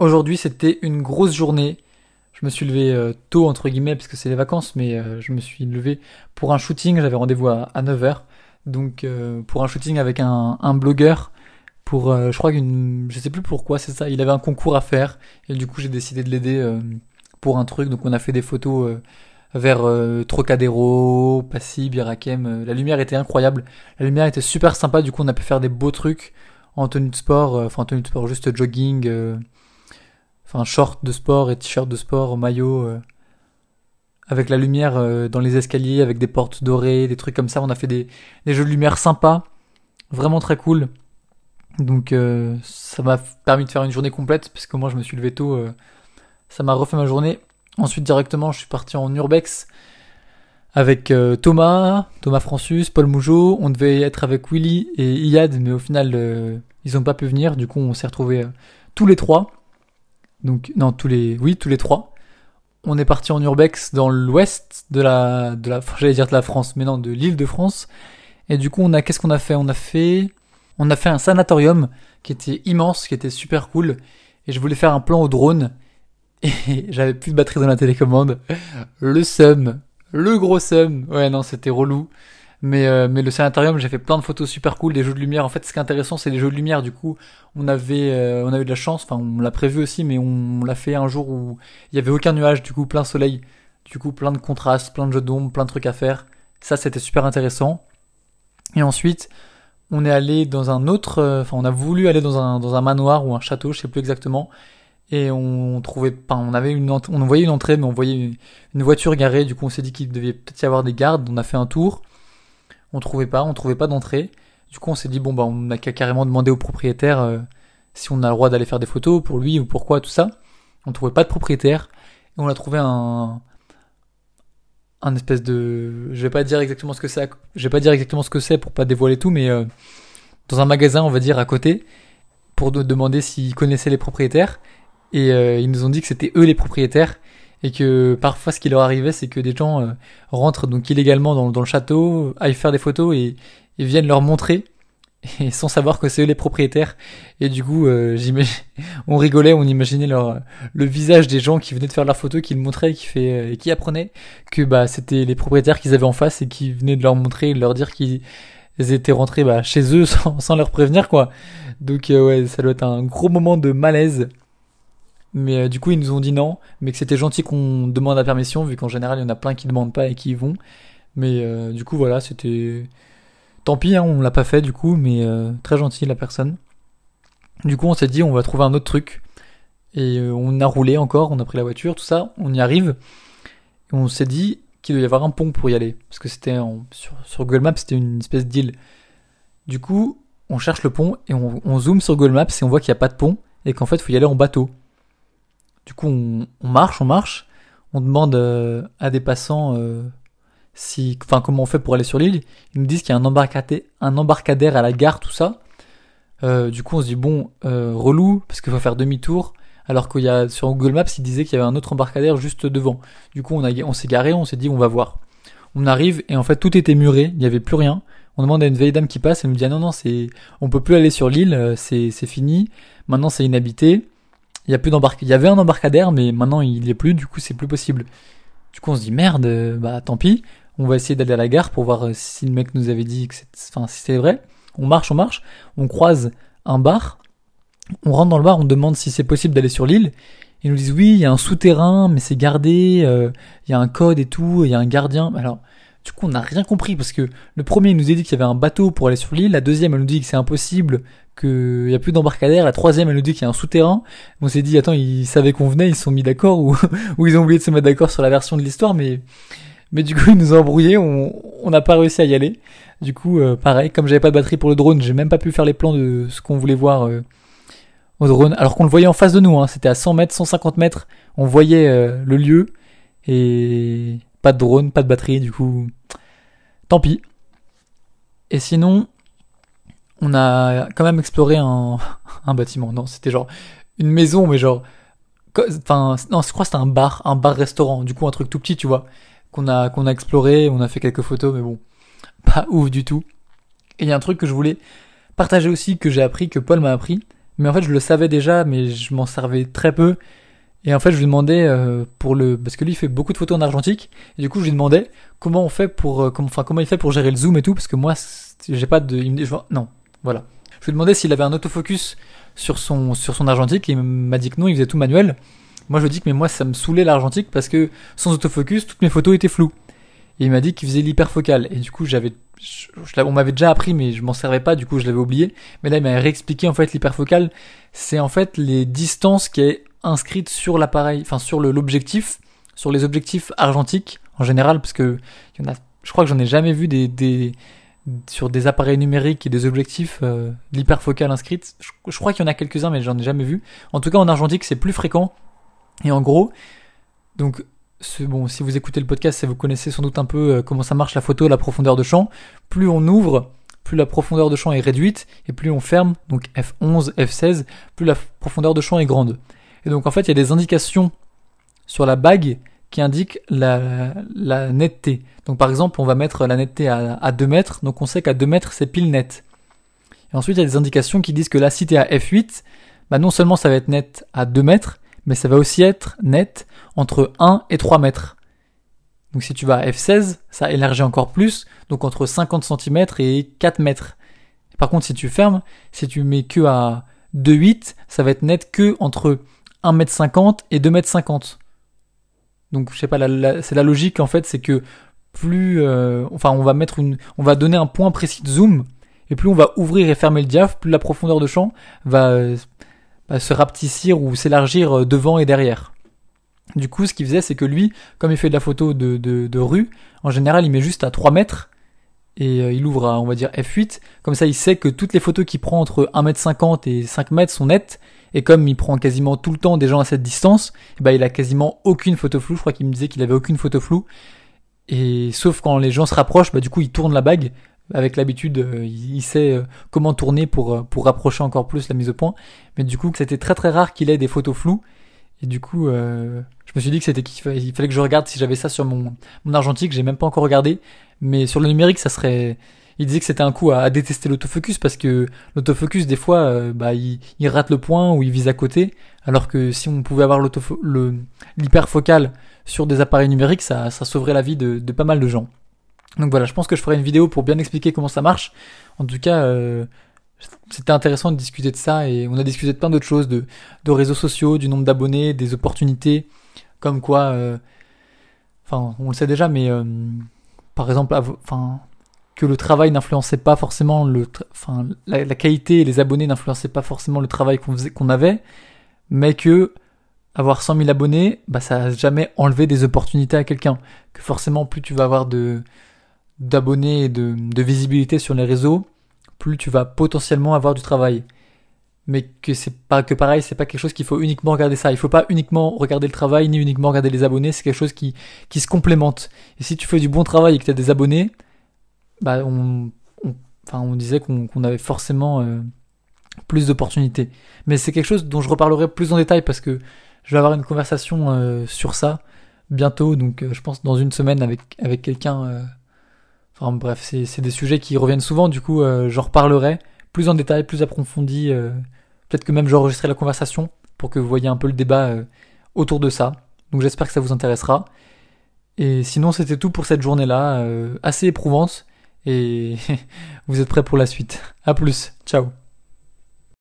Aujourd'hui, c'était une grosse journée. Je me suis levé euh, tôt, entre guillemets, parce que c'est les vacances, mais euh, je me suis levé pour un shooting. J'avais rendez-vous à, 9h. Donc, euh, pour un shooting avec un, blogueur. Pour, je crois qu'une. Je sais plus pourquoi, c'est ça. Il avait un concours à faire. Et du coup, j'ai décidé de l'aider pour un truc. Donc, on a fait des photos vers Trocadéro, Passy, Birakem. la lumière était incroyable. La lumière était super sympa. Du coup, on a pu faire des beaux trucs en tenue de sport. Enfin, en tenue de sport, juste jogging enfin short de sport et t-shirt de sport, maillot, euh, avec la lumière euh, dans les escaliers, avec des portes dorées, des trucs comme ça. On a fait des, jeux de lumière sympas, vraiment très cool. Donc euh, ça m'a permis de faire une journée complète, puisque moi je me suis levé tôt, ça m'a refait ma journée. Ensuite directement je suis parti en urbex avec Thomas, Thomas Francis, Paul Mougeot. On devait être avec Willy et Iyad, mais au final ils n'ont pas pu venir. Du coup on s'est retrouvés tous les trois. Donc, non, tous les, oui, tous les trois. On est parti en urbex dans l'ouest de la, de la, j'allais dire de la France, mais non, de l'île de France. Et du coup, on a, qu'est-ce qu'on a fait? On a fait, on a fait un sanatorium qui était immense, qui était super cool. Et je voulais faire un plan au drone. Et j'avais plus de batterie dans la télécommande. Le seum. Le gros seum. Ouais, non, c'était relou. Mais, euh, mais le sanatorium, j'ai fait plein de photos super cool, des jeux de lumière. En fait, ce qui est intéressant, c'est les jeux de lumière. Du coup, on avait, euh, on avait de la chance. Enfin, on l'a prévu aussi, mais on, l'a fait un jour où il y avait aucun nuage. Du coup, plein soleil. Du coup, plein de contrastes, plein de jeux d'ombre, plein de trucs à faire. Ça, c'était super intéressant. Et ensuite, on est allé dans un autre, euh, enfin, on a voulu aller dans un, dans un manoir ou un château, je sais plus exactement. Et on trouvait, pas, on avait une, on voyait une entrée, mais on voyait une voiture garée. Du coup, on s'est dit qu'il devait peut-être y avoir des gardes. On a fait un tour on trouvait pas, on trouvait pas d'entrée. Du coup, on s'est dit bon bah on a qu'à carrément demander au propriétaire euh, si on a le droit d'aller faire des photos pour lui ou pourquoi tout ça. On trouvait pas de propriétaire et on a trouvé un un espèce de je vais pas dire exactement ce que c'est, je vais pas dire exactement ce que c'est pour pas dévoiler tout mais euh, dans un magasin, on va dire à côté pour demander s'ils connaissaient les propriétaires et euh, ils nous ont dit que c'était eux les propriétaires et que parfois ce qui leur arrivait c'est que des gens euh, rentrent donc illégalement dans, le château, aillent faire des photos et, viennent leur montrer et sans savoir que c'est eux les propriétaires. Et du coup euh, on rigolait on imaginait leur le visage des gens qui venaient de faire leurs photos qui le montraient qui euh, et qui apprenaient que bah c'était les propriétaires qu'ils avaient en face et qui venaient de leur montrer et de leur dire qu'ils étaient rentrés bah, chez eux sans, leur prévenir quoi. Donc euh, ouais ça doit être un gros moment de malaise mais euh, du coup, ils nous ont dit non, mais que c'était gentil qu'on demande la permission, vu qu'en général, il y en a plein qui demandent pas et qui y vont. Mais euh, du coup, voilà, c'était. Tant pis, hein, on l'a pas fait du coup, mais euh, très gentil la personne. Du coup, on s'est dit, on va trouver un autre truc. Et on a roulé encore, on a pris la voiture, tout ça, on y arrive. Et on s'est dit qu'il devait y avoir un pont pour y aller. Parce que c'était sur, Google Maps, c'était une espèce d'île. Du coup, on cherche le pont et on, on zoome sur Google Maps et on voit qu'il n'y a pas de pont et qu'en fait, il faut y aller en bateau. Du coup, on, marche, on marche, on demande euh, à des passants euh, si, enfin, comment on fait pour aller sur l'île. Ils nous disent qu'il y a un, embarcadère, un embarcadère à la gare, tout ça. Euh, du coup, on se dit bon, relou, parce qu'il faut faire demi-tour. Alors qu'il y a sur Google Maps, il disait qu'il y avait un autre embarcadère juste devant. Du coup, on, s'est garé, on s'est dit on va voir. On arrive et en fait tout était muré, il n'y avait plus rien. On demande à une vieille dame qui passe, elle nous dit ah non non c'est, on peut plus aller sur l'île, c'est, c'est fini. Maintenant c'est inhabité. Il y a plus d'embarcadère. Il y avait un embarcadère, mais maintenant il n'y est plus. Du coup, c'est plus possible. Du coup, on se dit merde. Euh, bah, tant pis. On va essayer d'aller à la gare pour voir euh, si le mec nous avait dit que c'est, enfin, si c'est vrai. On marche, on marche. On croise un bar. On rentre dans le bar. On demande si c'est possible d'aller sur l'île. Ils nous disent oui, il y a un souterrain, mais c'est gardé. Euh, il y a un code et tout. Il y a un gardien. Alors, du coup, on n'a rien compris parce que le premier nous a dit qu'il y avait un bateau pour aller sur l'île. La deuxième, elle nous dit que c'est impossible qu'il n'y a plus d'embarcadère. La troisième, elle nous dit qu'il y a un souterrain. On s'est dit, attends, ils savaient qu'on venait, ils se sont mis d'accord ou, ou ils ont oublié de se mettre d'accord sur la version de l'histoire, mais, mais du coup, ils nous ont embrouillés, on n'a pas réussi à y aller. Du coup, euh, pareil, comme j'avais pas de batterie pour le drone, j'ai même pas pu faire les plans de ce qu'on voulait voir euh, au drone, alors qu'on le voyait en face de nous, hein. c'était à 100 mètres, 150 mètres, on voyait euh, le lieu, et pas de drone, pas de batterie, du coup, tant pis. Et sinon, on a quand même exploré un, un bâtiment. Non, c'était genre une maison, mais genre, enfin, non, je crois que c'était un bar, un bar-restaurant. Du coup, un truc tout petit, tu vois, qu'on a, qu'on a exploré. On a fait quelques photos, mais bon, pas ouf du tout. Et il y a un truc que je voulais partager aussi, que j'ai appris, que Paul m'a appris, mais en fait je le savais déjà, mais je m'en servais très peu. Et en fait je lui demandais euh, pour le parce que lui il fait beaucoup de photos en argentique. Et du coup je lui demandais comment on fait pour euh, enfin comment il fait pour gérer le zoom et tout parce que moi j'ai pas de il me dit, non voilà. Je lui demandais s'il avait un autofocus sur son sur son argentique. Il m'a dit que non il faisait tout manuel. Moi je lui dis que mais moi ça me saoulait l'argentique parce que sans autofocus toutes mes photos étaient floues. Et il m'a dit qu'il faisait l'hyperfocal. Et du coup j'avais on m'avait déjà appris mais je m'en servais pas. Du coup je l'avais oublié. Mais là il m'a réexpliqué en fait l'hyperfocal. C'est en fait les distances qui est inscrite sur l'appareil enfin sur l'objectif sur les objectifs argentiques en général parce que je crois que j'en ai jamais vu des, sur des appareils numériques et des objectifs euh, l'hyperfocal inscrite je, je crois qu'il y en a quelques-uns mais j'en ai jamais vu en tout cas en argentique c'est plus fréquent et en gros donc bon, si vous écoutez le podcast, vous connaissez sans doute un peu euh, comment ça marche la photo, la profondeur de champ. Plus on ouvre, plus la profondeur de champ est réduite, et plus on ferme, donc F11, F16, plus la profondeur de champ est grande. Et donc en fait, il y a des indications sur la bague qui indiquent la, la netteté. Donc par exemple, on va mettre la netteté à, à 2 mètres, donc on sait qu'à 2 mètres, c'est pile net. Et ensuite, il y a des indications qui disent que là, si tu à F8, bah non seulement ça va être net à 2 mètres, mais ça va aussi être net entre 1 et 3 mètres. Donc si tu vas à F16, ça élargit encore plus, donc entre 50 cm et 4 mètres. Par contre, si tu fermes, si tu mets que à 2,8, ça va être net que entre 1,50 m et 2,50 m. Donc je sais pas, c'est la logique en fait, c'est que plus, euh, enfin on va mettre une, on va donner un point précis de zoom, et plus on va ouvrir et fermer le diaph, plus la profondeur de champ va se rapetissir ou s'élargir euh, devant et derrière. Du coup, ce qu'il faisait, c'est que lui, comme il fait de la photo de, rue, en général, il met juste à 3 mètres et euh, il ouvre à, on va dire, F8. Comme ça, il sait que toutes les photos qu'il prend entre 1m50 et 5 mètres sont nettes. Et comme il prend quasiment tout le temps des gens à cette distance, ben, il a quasiment aucune photo floue. Je crois qu'il me disait qu'il avait aucune photo floue. Et sauf quand les gens se rapprochent, bah, du coup, il tourne la bague avec l'habitude, euh, il sait euh, comment tourner pour, euh, pour rapprocher encore plus la mise au point. Mais du coup, c'était très très rare qu'il ait des photos floues. Et du coup, je me suis dit que c'était qu'il fallait que je regarde si j'avais ça sur mon, mon argentique. J'ai même pas encore regardé. Mais sur le numérique, ça serait. Il disait que c'était un coup à, détester l'autofocus parce que l'autofocus, des fois, bah, il, rate le point ou il vise à côté. Alors que si on pouvait avoir l'hyperfocal sur des appareils numériques, ça, sauverait la vie de, pas mal de gens. Donc voilà, je pense que je ferai une vidéo pour bien expliquer comment ça marche. En tout cas, euh, c'était intéressant de discuter de ça et on a discuté de plein d'autres choses, de, de réseaux sociaux, du nombre d'abonnés, des opportunités, comme quoi, euh, enfin, on le sait déjà, mais euh, par exemple, enfin, que le travail n'influençait pas forcément le, enfin, la, qualité et les abonnés n'influençaient pas forcément le travail qu'on qu'on avait, mais que avoir 100 000 abonnés, bah ça n'a jamais enlevé des opportunités à quelqu'un. Que forcément, plus tu vas avoir de d'abonnés et de, de, visibilité sur les réseaux, plus tu vas potentiellement avoir du travail. Mais que c'est pas que pareil, c'est pas quelque chose qu'il faut uniquement regarder ça. Il faut pas uniquement regarder le travail ni uniquement regarder les abonnés. C'est quelque chose qui qui se complémente. Et si tu fais du bon travail et que tu as des abonnés, bah on, enfin on disait qu'on avait forcément euh, plus d'opportunités. Mais c'est quelque chose dont je reparlerai plus en détail parce que je vais avoir une conversation euh, sur ça bientôt. Donc euh, je pense dans une semaine avec avec quelqu'un Enfin bref, c'est des sujets qui reviennent souvent, du coup euh, j'en reparlerai plus en détail, plus approfondi. Euh, peut-être que même j'enregistrerai la conversation pour que vous voyez un peu le débat euh, autour de ça. Donc j'espère que ça vous intéressera. Et sinon c'était tout pour cette journée-là, assez éprouvante. Et vous êtes prêts pour la suite. A plus, ciao